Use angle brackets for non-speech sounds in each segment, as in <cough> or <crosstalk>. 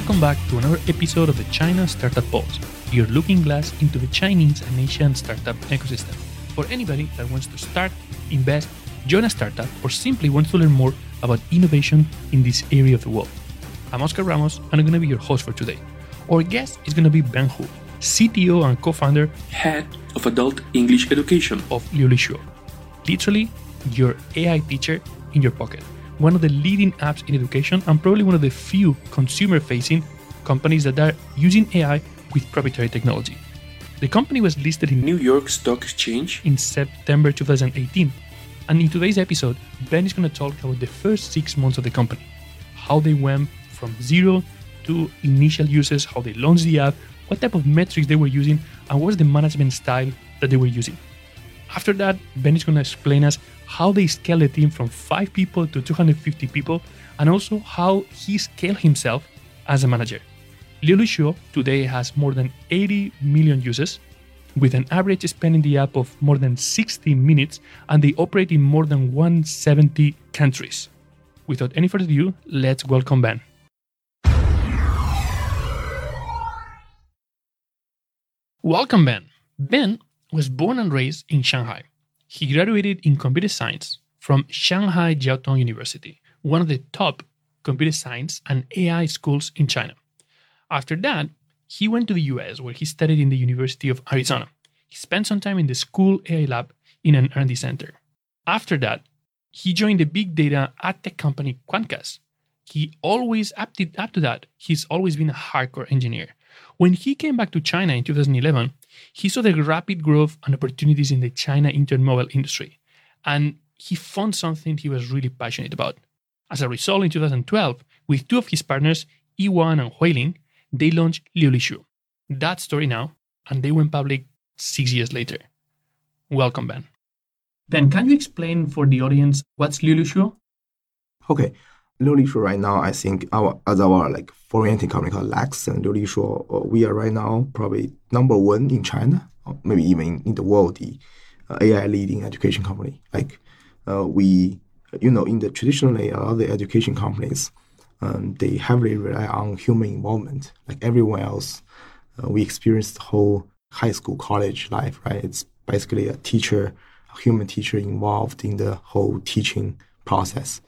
Welcome back to another episode of the China Startup Pulse, your looking glass into the Chinese and Asian startup ecosystem. For anybody that wants to start, invest, join a startup, or simply wants to learn more about innovation in this area of the world. I'm Oscar Ramos, and I'm going to be your host for today. Our guest is going to be Ben Hu, CTO and co-founder, head of adult English education of Liulishuo. Literally, your AI teacher in your pocket one of the leading apps in education and probably one of the few consumer facing companies that are using AI with proprietary technology. The company was listed in New York Stock Exchange in September 2018. And in today's episode, Ben is going to talk about the first six months of the company, how they went from zero to initial users, how they launched the app, what type of metrics they were using, and what was the management style that they were using. After that, Ben is going to explain us how they scaled the team from 5 people to 250 people, and also how he scaled himself as a manager. Liulishuo today has more than 80 million users, with an average spend in the app of more than 60 minutes, and they operate in more than 170 countries. Without any further ado, let's welcome Ben. Welcome, Ben. Ben was born and raised in Shanghai. He graduated in computer science from Shanghai Jiao Tong University, one of the top computer science and AI schools in China. After that, he went to the US where he studied in the University of Arizona. He spent some time in the school AI lab in an R&D center. After that, he joined the big data ad tech company Quantcast. He always, up to, up to that, he's always been a hardcore engineer. When he came back to China in 2011, he saw the rapid growth and opportunities in the China internet mobile industry, and he found something he was really passionate about. As a result, in 2012, with two of his partners, Yiwan and Huiling, they launched Liulishuo. That story now, and they went public six years later. Welcome, Ben. Ben, can you explain for the audience what's Liulishuo? Okay, Liulishuo right now, I think our as our like company called LAIX and Liulishuo, uh, we are right now probably number one in China, maybe even in the world, the uh, AI leading education company. Like uh, we, you know, in the traditionally a lot of the education companies, um, they heavily rely on human involvement. Like everyone else, uh, we experience the whole high school, college life, right? It's basically a teacher, a human teacher involved in the whole teaching process.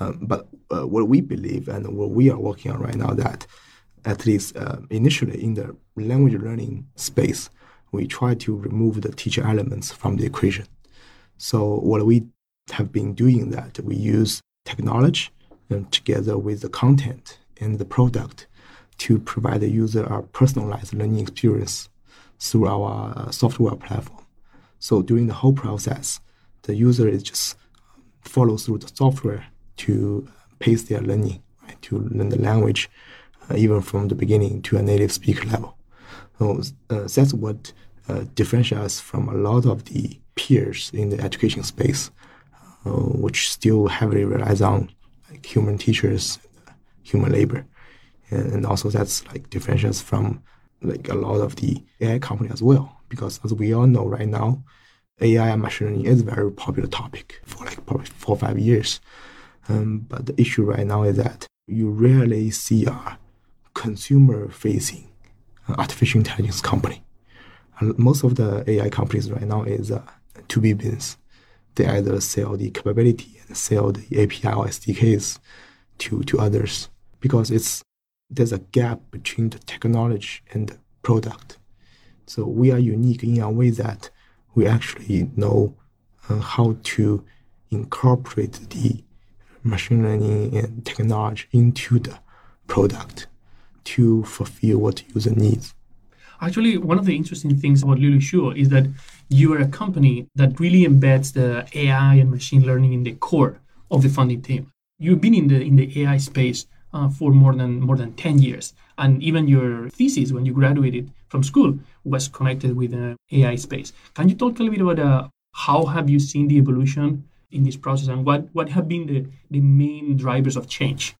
Um, but uh, what we believe and what we are working on right now that at least uh, initially in the language learning space, we try to remove the teacher elements from the equation. So what we have been doing that we use technology and um, together with the content and the product to provide the user a personalized learning experience through our uh, software platform. So during the whole process, the user is just follow through the software to pace their learning, right? to learn the language, uh, even from the beginning to a native speaker level. So uh, that's what uh, differentiates us from a lot of the peers in the education space, uh, which still heavily relies on like, human teachers, human labor, and, also that's like differentiates from like a lot of the AI company as well. Because as we all know right now, AI and machine learning is a very popular topic for like probably four or five years. Um, but the issue right now is that you rarely see a consumer-facing uh, artificial intelligence company. most of the AI companies right now is a 2B business. They either sell the capability and sell the API or SDKs to, to others because it's there's a gap between the technology and the product. So we are unique in a way that we actually know uh, how to incorporate the machine learning and technology into the product to fulfill what user needs. Actually, one of the interesting things about Liulishuo is that you are a company that really embeds the AI and machine learning in the core of the founding team. You've been in the in the AI space uh, for more than more than 10 years and even your thesis when you graduated from school was connected with the AI space. Can you talk a little bit about uh, how have you seen the evolution in this process and what, what have been the, the main drivers of change?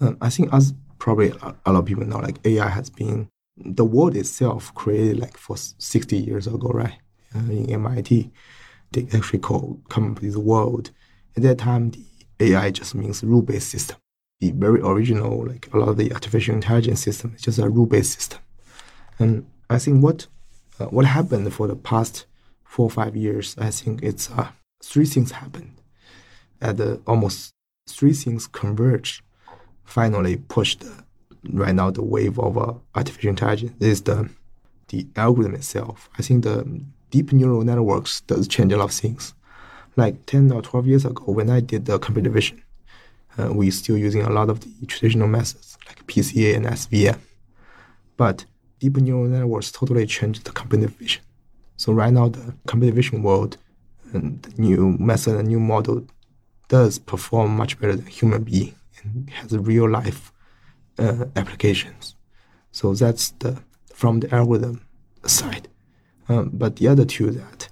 Um, I think as probably a lot of people know, like AI has been the world itself created like for 60 years ago, right? Uh, in MIT, they actually called the world. At that time, the AI just means rule-based system. the very original, like a lot of the artificial intelligence system, is just a rule-based system. And I think what uh, what happened for the past four or five years, I think it's uh, three things happened. The, almost three things converged, finally pushed right now the wave of uh, artificial intelligence is the the algorithm itself. I think the deep neural networks does change a lot of things. Like 10 or 12 years ago, when I did the computer vision, uh, we still using a lot of the traditional methods like PCA and SVM. But deep neural networks totally changed the computer vision. So right now, the computer vision world and the new method and new model does perform much better than human being and has real life uh, applications. So that's the from the algorithm side. Um, but the other two that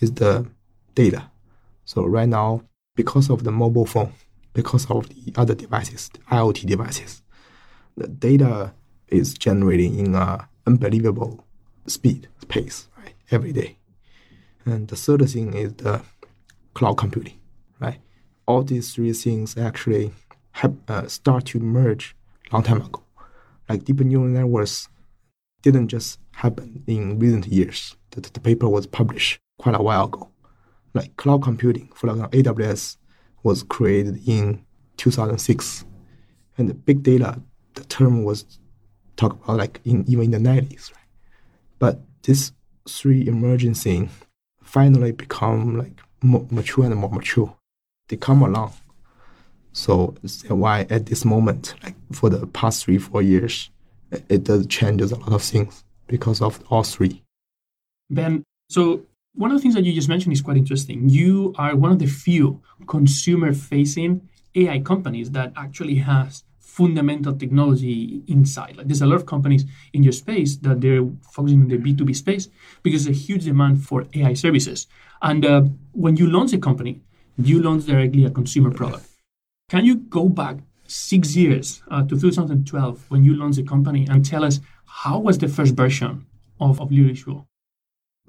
is the data. So right now, because of the mobile phone, because of the other devices, the IoT devices, the data is generating in a unbelievable speed, pace, right, every day. And the third thing is the cloud computing, right? All these three things actually have, uh, start to merge long time ago. Like deep neural networks didn't just happen in recent years. The, the paper was published quite a while ago. Like cloud computing, for example, AWS was created in 2006, and the big data, the term was talked about like in even in the 90s, right? But this three emerging thing finally become like more mature and more mature. They come along so why at this moment, like for the past three, four years, it does changes a lot of things because of all three. Ben, so one of the things that you just mentioned is quite interesting. You are one of the few consumer-facing AI companies that actually has fundamental technology inside. Like there's a lot of companies in your space that they're focusing on the B2B space because there's a huge demand for AI services. And uh, when you launch a company, you launch directly a consumer product. Can you go back six years uh, to 2012 when you launched the company and tell us how was the first version of, of Liu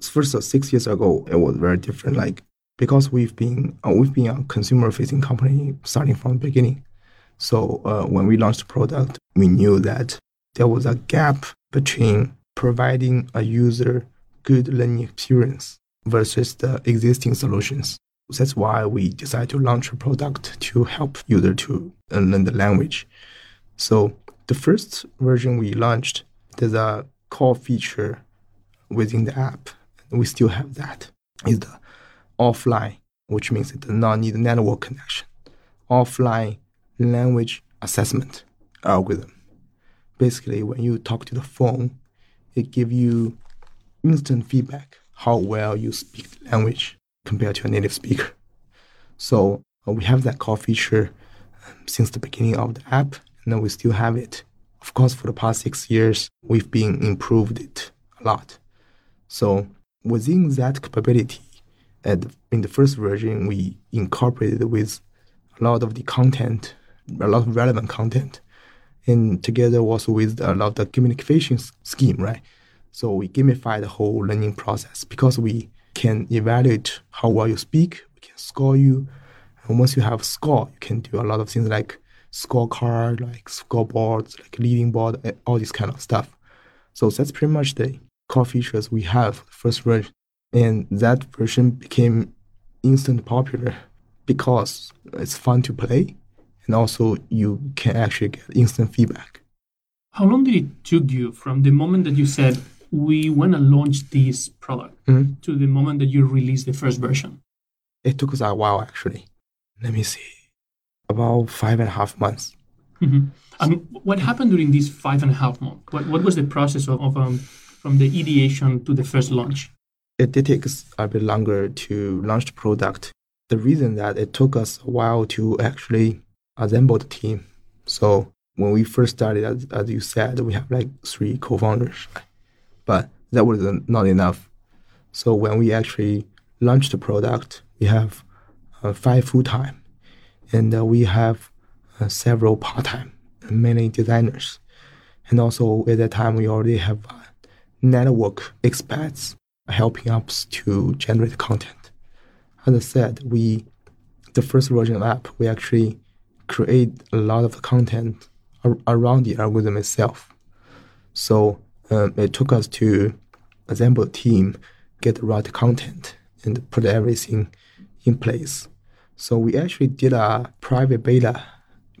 First, uh, six years ago, it was very different. Like because we've been uh, we've been a consumer-facing company starting from the beginning. So uh, when we launched the product, we knew that there was a gap between providing a user good learning experience versus the existing solutions. That's why we decided to launch a product to help user to learn the language. So the first version we launched, there's a core feature within the app. We still have that. Is the offline, which means it does not need a network connection. Offline language assessment algorithm. Basically, when you talk to the phone, it gives you instant feedback how well you speak the language compared to a native speaker. So uh, we have that call feature um, since the beginning of the app, and we still have it. Of course, for the past six years, we've been improved it a lot. So within that capability, at, in the first version, we incorporated with a lot of the content, a lot of relevant content, and together also with a lot of the communication scheme, right? So we gamify the whole learning process because we can evaluate how well you speak. We can score you. And once you have score, you can do a lot of things like scorecard, like scoreboards, like leading board, eh, all this kind of stuff. So that's pretty much the core features we have first version. And that version became instant popular because it's fun to play and also you can actually get instant feedback. How long did it took you from the moment that you said, we want to launch this product mm-hmm. to the moment that you release the first version? It took us a while, actually. Let me see, about five and a half months. Mm-hmm. And what happened during these five and a half months? What, what was the process of, of um, from the ideation to the first launch? It did take us a bit longer to launch the product. The reason that it took us a while to actually assemble the team. So when we first started, as, as you said, we have like three co-founders but that was not enough. So when we actually launched the product, we have uh, five full time, and uh, we have uh, several part time, mainly designers, and also at that time we already have uh, network experts helping us to generate content. As I said, we the first version of app we actually create a lot of content ar- around the algorithm itself. So um, it took us to assemble a team, get the right content, and put everything in place. So we actually did a private beta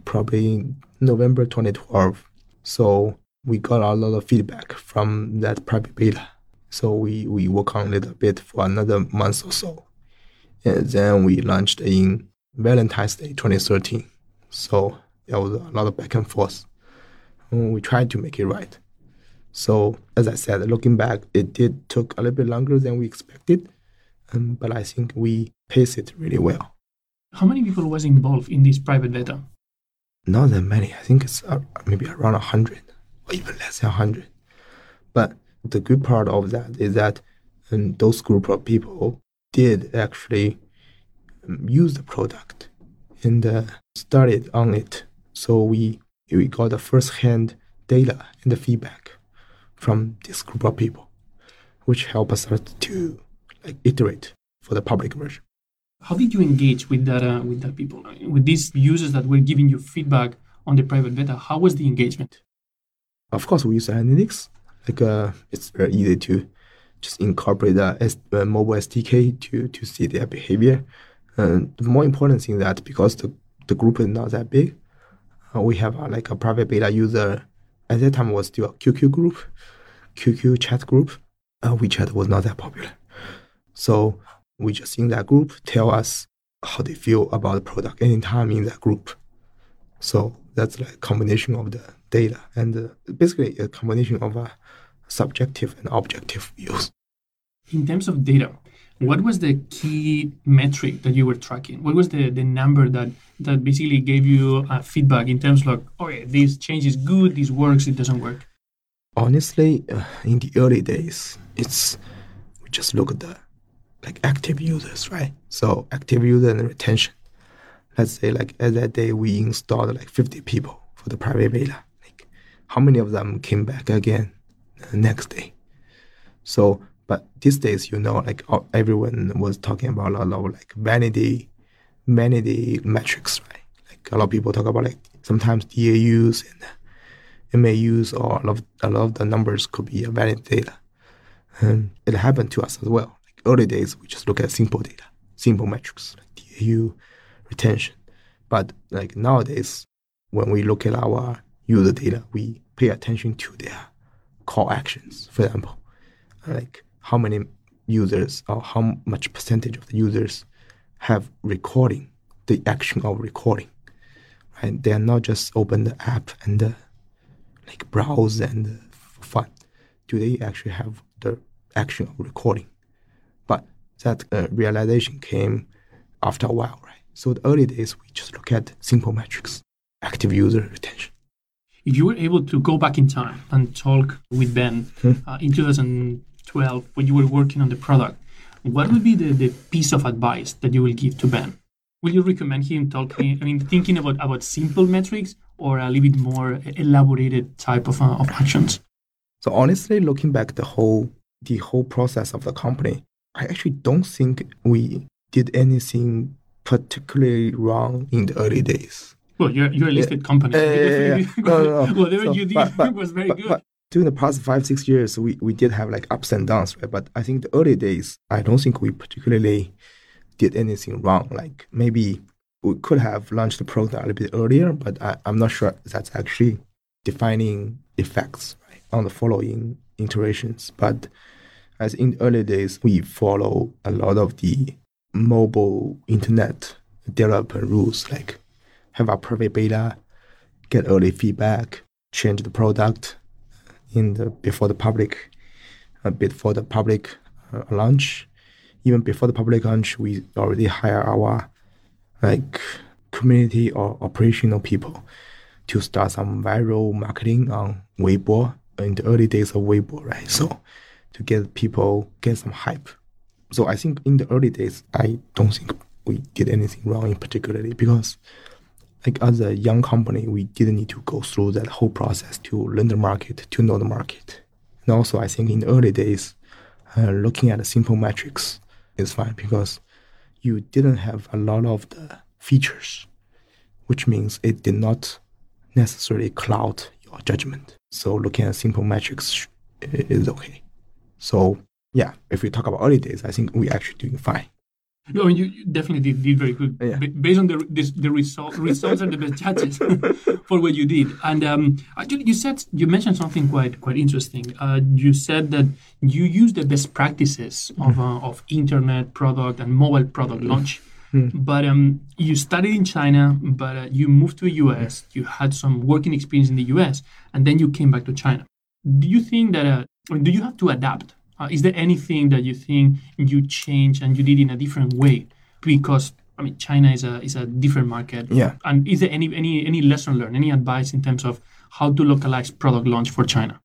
probably in November 2012. So we got a lot of feedback from that private beta. So we, we work on it a bit for another month or so. And then we launched in Valentine's Day 2013. So there was a lot of back and forth. And we tried to make it right. So as I said, looking back, it did took a little bit longer than we expected, um, but I think we paced it really well. How many people was involved in this private beta? Not that many. I think it's uh, maybe around hundred, or even less than hundred. But the good part of that is that um, those group of people did actually um, use the product and uh, started on it. So we we got the first hand data and the feedback from this group of people, which help us to like iterate for the public version. How did you engage with that uh, with that people with these users that were giving you feedback on the private beta? How was the engagement? Of course, we use analytics. Like uh, it's very easy to just incorporate the S- uh, mobile SDK to to see their behavior. And the more important thing that because the the group is not that big, uh, we have uh, like a private beta user. At that time, was still a QQ group, QQ chat group. Uh, WeChat was not that popular, so we just in that group tell us how they feel about the product anytime in that group. So that's like a combination of the data and uh, basically a combination of uh, subjective and objective views. In terms of data, what was the key metric that you were tracking? What was the, the number that, that basically gave you uh, feedback in terms of like, okay, this change is good, this works, it doesn't work? Honestly, uh, in the early days, it's we just look at the like active users, right? So active user and retention. Let's say like at that day we installed like 50 people for the private beta. Like how many of them came back again the next day? So, but these days, you know, like everyone was talking about a lot of like vanity, vanity metrics, right? Like a lot of people talk about like sometimes DAUs and MAUs or a lot of, a lot of the numbers could be a vanity data. And it happened to us as well early days, we just look at simple data, simple metrics like DAU, retention. But like nowadays, when we look at our user data, we pay attention to their call actions. For example, like how many users or how much percentage of the users have recording the action of recording right? They are not just open the app and uh, like browse and uh, for fun. Do they actually have the action of recording? But that uh, realization came after a while right? So the early days we just look at simple metrics active user retention. If you were able to go back in time and talk with ben hmm? Uh, in 2000 12 when you were working on the product, what would be the, the piece of advice that you will give to Ben? Will you recommend him talking, I mean, thinking about, about simple metrics or a little bit more elaborated type of, uh, of actions? So honestly, looking back the whole, the whole process of the company, I actually don't think we did anything particularly wrong in the early days. Well, you're, you're a listed company. Whatever you did but, but, <laughs> was very but, good. During the past five, six years, we, we did have like ups and downs, right? But I think the early days, I don't think we particularly did anything wrong. Like maybe we could have launched the product a little bit earlier, but I, I'm not sure that's actually defining effects right, on the following iterations. But as in the early days, we follow a lot of the mobile internet developer rules, like have a private beta, get early feedback, change the product in the before the public, bit for the public uh, launch. Even before the public launch, we already hire our like community or operational people to start some viral marketing on Weibo in the early days of Weibo, right? So to get people get some hype. So I think in the early days, I don't think we did anything wrong in particularly because like as a young company, we didn't need to go through that whole process to learn the market, to know the market. And also, I think in the early days, uh, looking at simple metrics is fine because you didn't have a lot of the features which means it did not necessarily cloud your judgment. So looking at simple metrics is okay. So yeah, if we talk about early days, I think we actually doing fine. No, you, you definitely did, did very good Yeah. B- based on the this, the result, results and the best judges <laughs> for what you did. And um, actually, you said you mentioned something quite quite interesting. Uh, you said that you use the best practices of uh, of internet product and mobile product launch. But um, you studied in China, but uh, you moved to the US. You had some working experience in the US, and then you came back to China. Do you think that? Uh, do you have to adapt? Uh, is there anything that you think you changed and you did in a different way? Because I mean, China is a is a different market. Yeah. And is there any any any lesson learned, any advice in terms of how to localize product launch for China?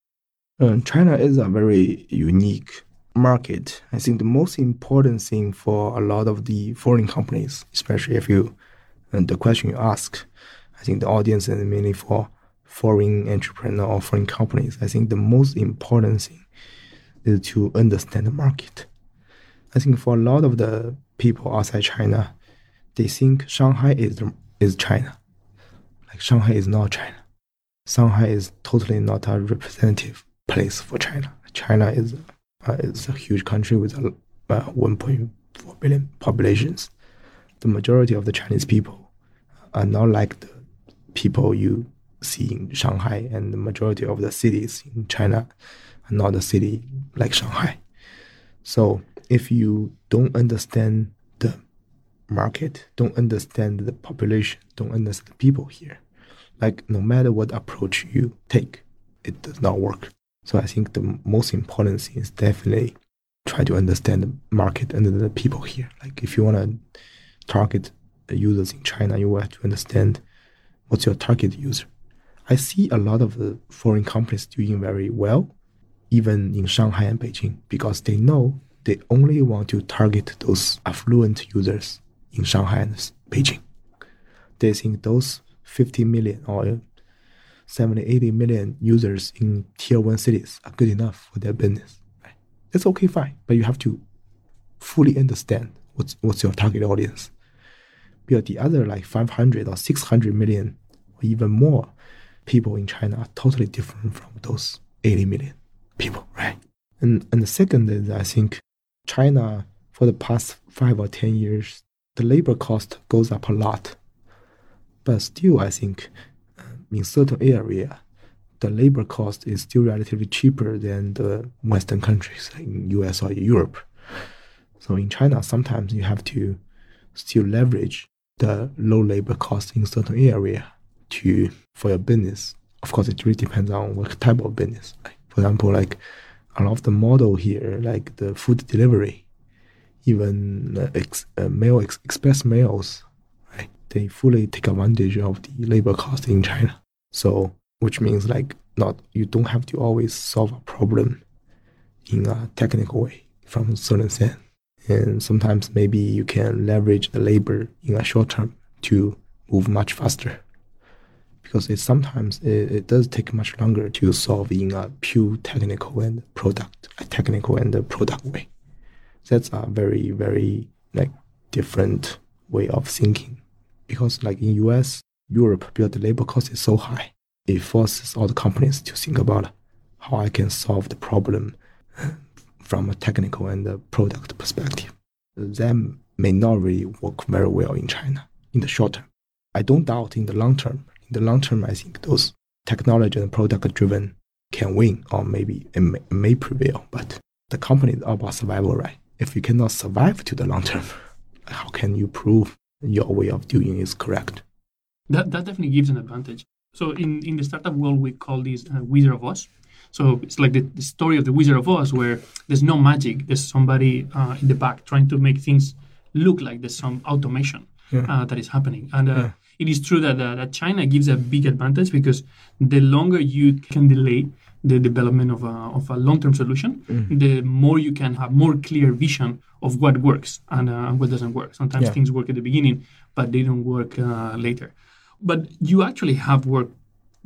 Um, China is a very unique market. I think the most important thing for a lot of the foreign companies, especially if you, and the question you ask, I think the audience is mainly for foreign entrepreneur or foreign companies. I think the most important thing is to understand the market. I think for a lot of the people outside China, they think Shanghai is is China. Like Shanghai is not China. Shanghai is totally not a representative place for China. China is uh, is a huge country with a, uh, 1.4 billion populations. The majority of the Chinese people are not like the people you see in Shanghai, and the majority of the cities in China not a city like Shanghai. So if you don't understand the market, don't understand the population, don't understand the people here, like no matter what approach you take, it does not work. So I think the most important thing is definitely try to understand the market and the people here. Like if you want to target users in China, you have to understand what's your target user. I see a lot of the foreign companies doing very well, even in Shanghai and Beijing, because they know they only want to target those affluent users in Shanghai and Beijing. They think those 50 million or 70, 80 million users in tier one cities are good enough for their business. That's okay, fine. But you have to fully understand what's, what's your target audience. Because the other like 500 or 600 million or even more people in China are totally different from those 80 million people, right? And, and the second is I think China, for the past five or 10 years, the labor cost goes up a lot. But still, I think uh, in certain area, the labor cost is still relatively cheaper than the Western countries, like in US or Europe. So in China, sometimes you have to still leverage the low labor cost in certain area to for your business. Of course, it really depends on what type of business. For example, like a lot of the model here, like the food delivery, even uh, ex, uh, mail ex, express mails, right? They fully take advantage of the labor cost in China. So, which means like not you don't have to always solve a problem in a technical way from a certain sense. And sometimes maybe you can leverage the labor in a short term to move much faster. Because it sometimes it, it does take much longer to solve in a pure technical and product, a technical and a product way. That's a very, very like different way of thinking. Because like in US, Europe, the labor cost is so high, it forces all the companies to think about how I can solve the problem <laughs> from a technical and a product perspective. That may not really work very well in China in the short term. I don't doubt in the long term. In the long term, I think those technology and product driven can win, or maybe it may, may prevail. But the company is all about survival, right? If you cannot survive to the long term, <laughs> how can you prove your way of doing is correct? That, that definitely gives an advantage. So in, in the startup world, we call this uh, Wizard of Oz. So it's like the, the, story of the Wizard of Oz, where there's no magic. There's somebody uh, in the back trying to make things look like there's some automation Yeah. uh, that is happening. And uh, Yeah. It is true that, uh, that China gives a big advantage because the longer you can delay the development of a, of a long-term solution, the more you can have more clear vision of what works and uh, what doesn't work. Sometimes Yeah. things work at the beginning, but they don't work uh, later. But you actually have worked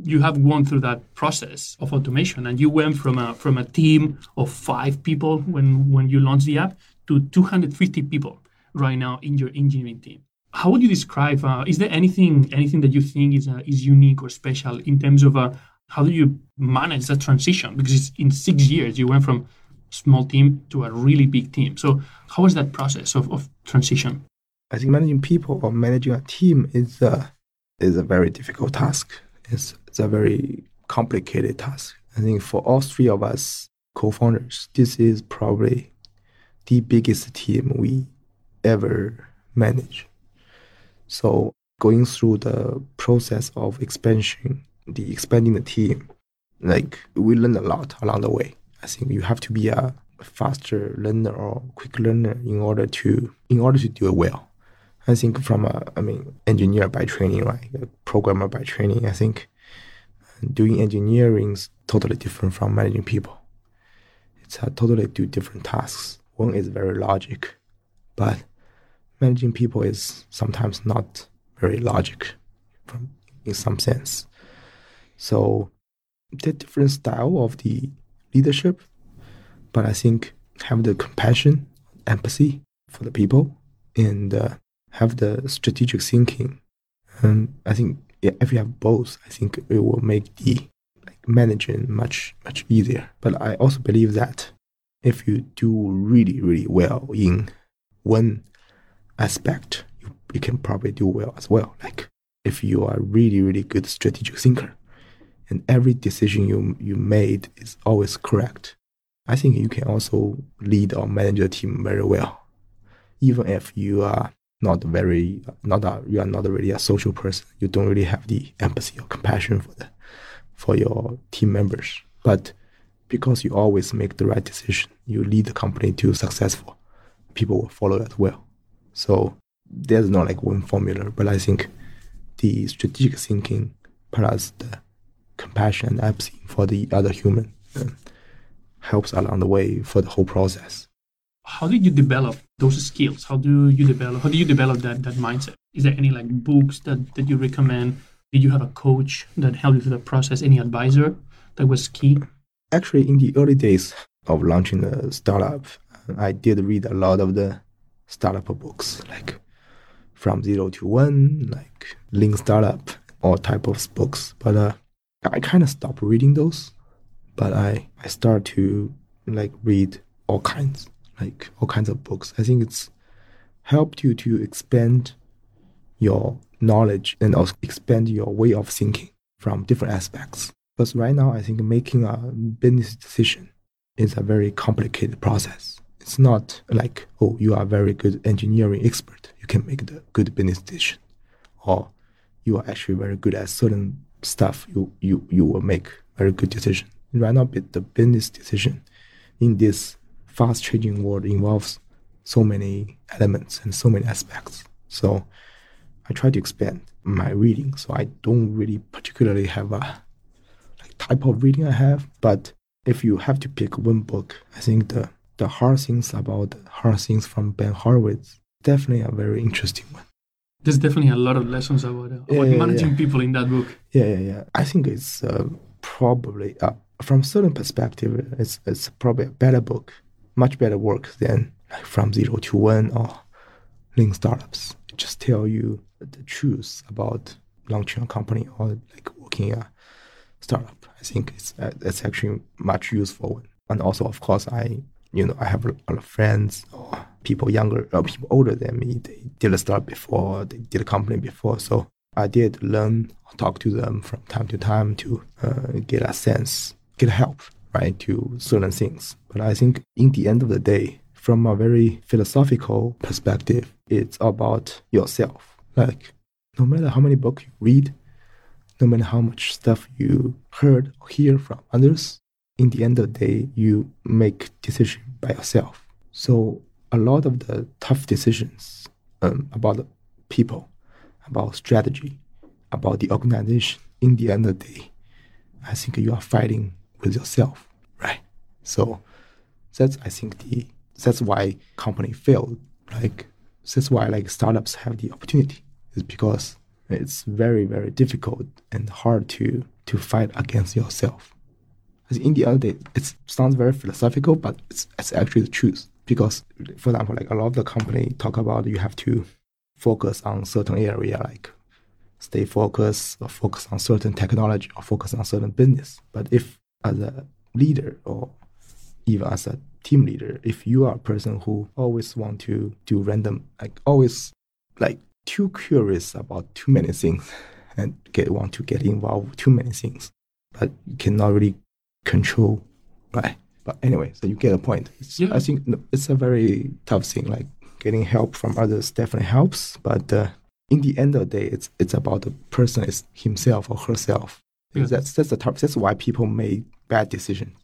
you have gone through that process of automation and you went from a from a team of five people when when you launched the app to 250 people right now in your engineering team how would you describe? Uh, is there anything anything that you think is uh, is unique or special in terms of uh, how do you manage that transition? Because in six years you went from small team to a really big team. So how was that process of, of transition? I think managing people or managing a team is a is a very difficult task. It's it's a very complicated task. I think for all three of us co-founders, this is probably the biggest team we ever manage. So going through the process of expansion, the expanding the team, like we learn a lot along the way. I think you have to be a faster learner or quick learner in order to in order to do it well. I think from a I mean engineer by training, right? A programmer by training. I think doing engineering is totally different from managing people. It's a totally two different tasks. One is very logic, but managing people is sometimes not very logic from in some sense. So the different style of the leadership, but I think have the compassion, empathy for the people, and uh, have the strategic thinking. And I think if you have both, I think it will make the like managing much much easier. But I also believe that if you do really really well in one aspect, you, you can probably do well as well. Like if you are really really good strategic thinker, and every decision you you made is always correct, I think you can also lead or manage a team very well, even if you are not very not a, you are not really a social person. You don't really have the empathy or compassion for the for your team members. But because you always make the right decision, you lead the company to successful. People will follow as well. So there's not like one formula, but I think the strategic thinking plus the compassion and empathy for the other human um, helps along the way for the whole process. How did you develop those skills? How do you develop? How do you develop that that mindset? Is there any like books that that you recommend? Did you have a coach that helped you through the process? Any advisor that was key? Actually, in the early days of launching the startup, I did read a lot of the startup books, like from zero to one, like Lean Startup, all type of books. But uh, I kind of stopped reading those. But I I start to like read all kinds like all kinds of books. I think it's helped you to expand your knowledge and also expand your way of thinking from different aspects. Because right now, I think making a business decision is a very complicated process. It's not like, oh, you are a very good engineering expert. You can make the good business decision. Or you are actually very good at certain stuff. You, you, you will make very good decision. Right now, the business decision in this fast changing world involves so many elements and so many aspects. So I try to expand my reading. So I don't really particularly have a like type of reading I have, but if you have to pick one book, I think the the hard things about hard things from Ben Horowitz definitely a very interesting one. There's definitely a lot of lessons about, uh, about Yeah, managing yeah. people in that book. Yeah, yeah, yeah. I think it's uh, probably uh, from certain perspective, it's it's probably a better book, much better work than like from zero to one or Lean startups. It just tell you the truth about launching a company or like working a startup. I think it's uh, it's actually much useful. And also, of course, I you know I have a lot of friends or people younger or people older than me. They did a startup before, they did a company before, so I did learn, talk to them from time to time to uh, get a sense, get help, right, to certain things. But I think in the end of the day, from a very philosophical perspective, it's about yourself. Like, no matter how many books you read, no matter how much stuff you heard or hear from others, in the end of the day, you make decision by yourself. So a lot of the tough decisions um, about people about strategy, about the organization. In the end of the day, I think you are fighting with yourself, right? So that's I think the that's why company failed. Like that's why like startups have the opportunity is because it's very very difficult and hard to to fight against yourself. As in the other day, it sounds very philosophical, but it's it's actually the truth. Because for example, like a lot of the company talk about you have to focus on certain area, like stay focused or focus on certain technology or focus on certain business. But if as a leader or even as a team leader, if you are a person who always want to do random, like always like too curious about too many things <laughs> and get want to get involved with too many things, but you cannot really control, right? But anyway, so you get a point. Yeah. I think it's a very tough thing. Like getting help from others definitely helps, but uh, in the end of the day, it's it's about the person is himself or herself. Yeah. That's that's the tough. That's why people make bad decisions.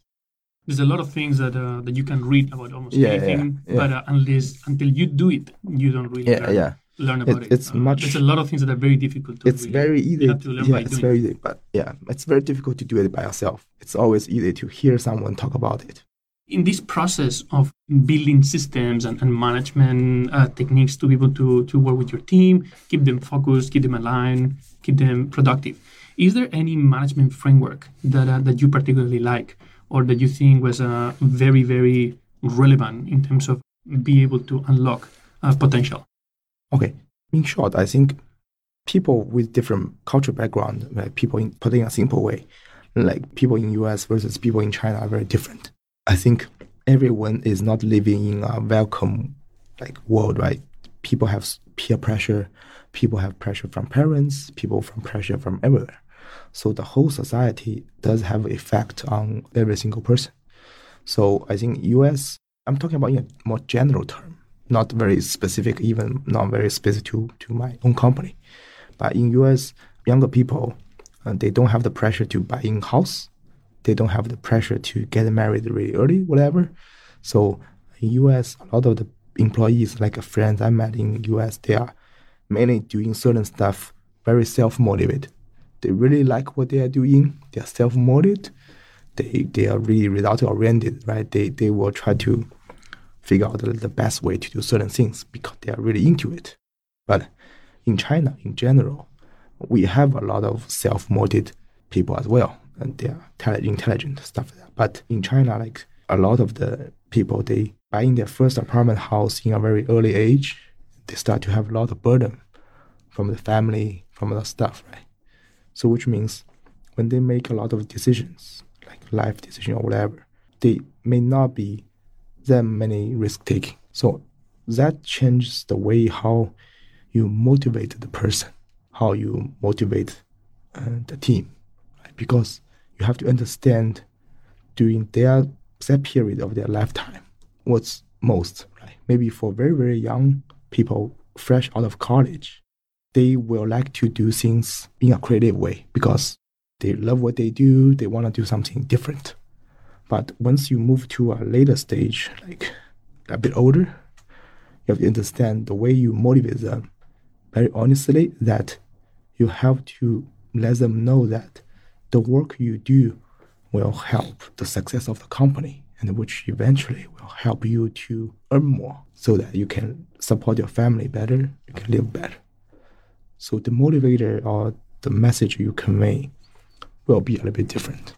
There's a lot of things that uh, that you can read about almost yeah, anything, yeah, but uh, unless until you do it, you don't really. Yeah, yeah learn about it. it. It's uh, much. There's a lot of things that are very difficult to. It's really, very easy. You have to learn yeah, by it's doing very easy, but yeah, it's very difficult to do it by yourself. It's always easy to hear someone talk about it. In this process of building systems and, and management uh, techniques to be able to to work with your team, keep them focused, keep them aligned, keep them productive, is there any management framework that uh, that you particularly like, or that you think was uh, very very relevant in terms of be able to unlock uh, potential? Okay. In short, I think people with different cultural background, like people in putting a simple way, like people in US versus people in China are very different. I think everyone is not living in a welcome like world, right? People have peer pressure, people have pressure from parents, people from pressure from everywhere. So the whole society does have effect on every single person. So I think US, I'm talking about in a more general term not very specific, even not very specific to, to my own company. But in US, younger people, uh, they don't have the pressure to buy in house. They don't have the pressure to get married really early, whatever. So in US, a lot of the employees, like a friends I met in US, they are mainly doing certain stuff very self-motivated. They really like what they are doing. They are self-motivated. They they are really result oriented, right? They they will try to figure out the, best way to do certain things because they are really into it. But in China, in general, we have a lot of self-motivated people as well, and they are intelligent stuff like. But in China, like a lot of the people, they buying their first apartment house in a very early age, they start to have a lot of burden from the family, from the stuff, right? So which means when they make a lot of decisions, like life decision or whatever, they may not be that many risk taking. So that changes the way how you motivate the person, how you motivate uh, the team, right? because you have to understand during their that period of their lifetime what's most right. Maybe for very very young people fresh out of college, they will like to do things in a creative way because they love what they do. They want to do something different. But once you move to a later stage, like a bit older, you have to understand the way you motivate them very honestly that you have to let them know that the work you do will help the success of the company and which eventually will help you to earn more so that you can support your family better, you can live better. So the motivator or the message you convey will be a little bit different.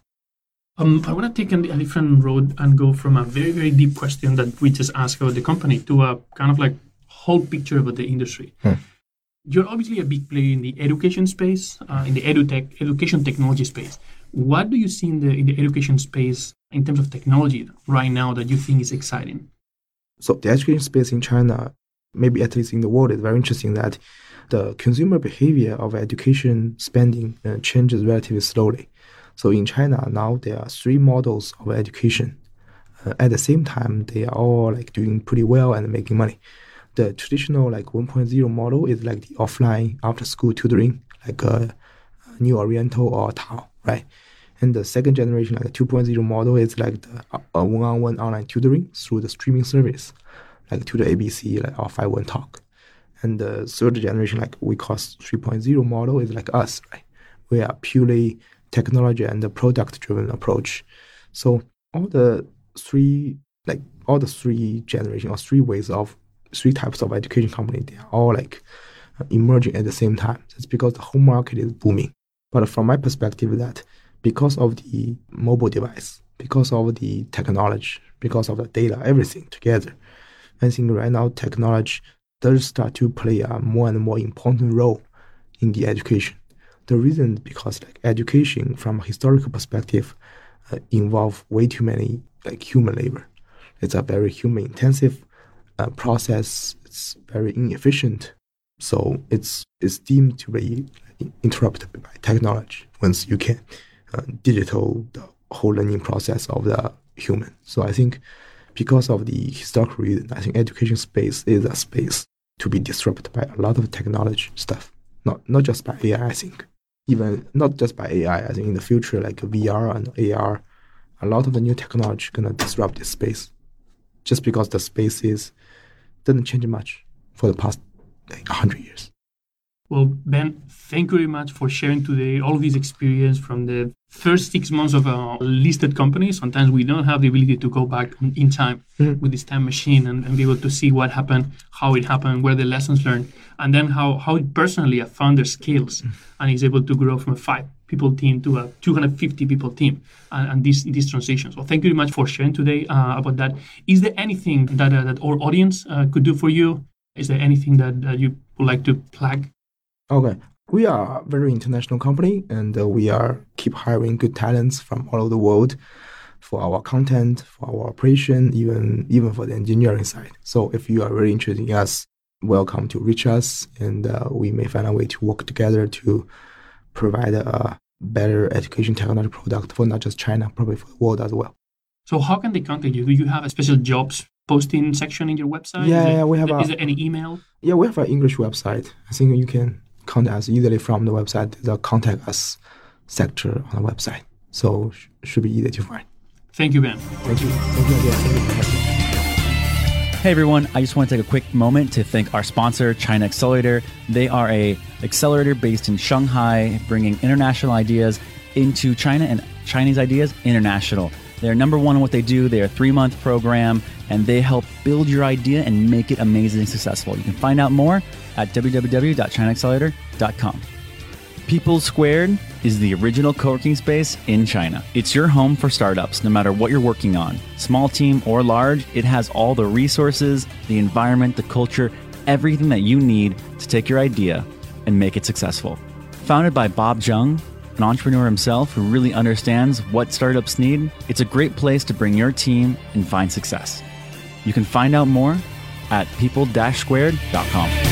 Um, I want to take a, different road and go from a very, very deep question that we just asked about the company to a kind of like whole picture about the industry. Hmm. You're obviously a big player in the education space, uh, in the edutech, education technology space. What do you see in the, in the education space in terms of technology right now that you think is exciting? So the education space in China, maybe at least in the world, is very interesting that the consumer behavior of education spending uh, changes relatively slowly. So in China now there are three models of education. Uh, at the same time, they are all like doing pretty well and making money. The traditional like 1.0 model is like the offline after school tutoring, like a New Oriental or TAL, right? And the second generation, like the 2.0 model, is like the uh, one-on-one online tutoring through the streaming service, like Tutor ABC, like our 51 Talk. And the third generation, like we call 3.0 model, is like us, right? We are purely technology and the product driven approach. So all the three like all the three generation or three ways of three types of education company, they are all like emerging at the same time. It's because the whole market is booming. But from my perspective, that because of the mobile device, because of the technology, because of the data, everything together, I think right now technology does start to play a more and more important role in the education. The reason is because like education from a historical perspective uh, involve way too many like human labor. It's a very human intensive uh, process. It's very inefficient. So it's it's deemed to be interrupted by technology once you can uh, digital the whole learning process of the human. So I think because of the historical reason, I think education space is a space to be disrupted by a lot of technology stuff. Not not just by AI, I think. Even not just by AI, I think in the future like VR and AR, a lot of the new technology gonna disrupt this space. Just because the space is didn't change much for the past like hundred years. Well, Ben, thank you very much for sharing today all of this experience from the first six months of a listed company. Sometimes we don't have the ability to go back in time mm-hmm. with this time machine and, and, be able to see what happened, how it happened, where the lessons learned, and then how, how personally a founder scales mm-hmm. and is able to grow from a five people team to a 250 people team and, and this, this transition. So thank you very much for sharing today uh, about that. Is there anything that, uh, that our audience uh, could do for you? Is there anything that, that you would like to plug? Okay. We are a very international company and uh, we are keep hiring good talents from all over the world for our content, for our operation, even even for the engineering side. So if you are really interested in us, welcome to reach us and uh, we may find a way to work together to provide a better education technology product for not just China, probably for the world as well. So how can they contact you? Do you have a special jobs posting section in your website? Yeah, yeah we have. Is, a, is there any email? Yeah, we have an English website. I think you can contact us easily from the website, the contact us sector on the website. So sh- should be easy to find. Thank you, Ben. Thank you. Thank you again. Thank you for having. Hey everyone, I just want to take a quick moment to thank our sponsor, China Accelerator. They are a accelerator based in Shanghai, bringing international ideas into China and Chinese ideas international. They're number one in what they do. They're a three month program and they help build your idea and make it amazingly successful. You can find out more at www.chinaaccelerator.com. People Squared is the original co working space in China. It's your home for startups, no matter what you're working on. Small team or large, it has all the resources, the environment, the culture, everything that you need to take your idea and make it successful. Founded by Bob Jung, an entrepreneur himself who really understands what startups need, it's a great place to bring your team and find success. You can find out more at people-squared.com.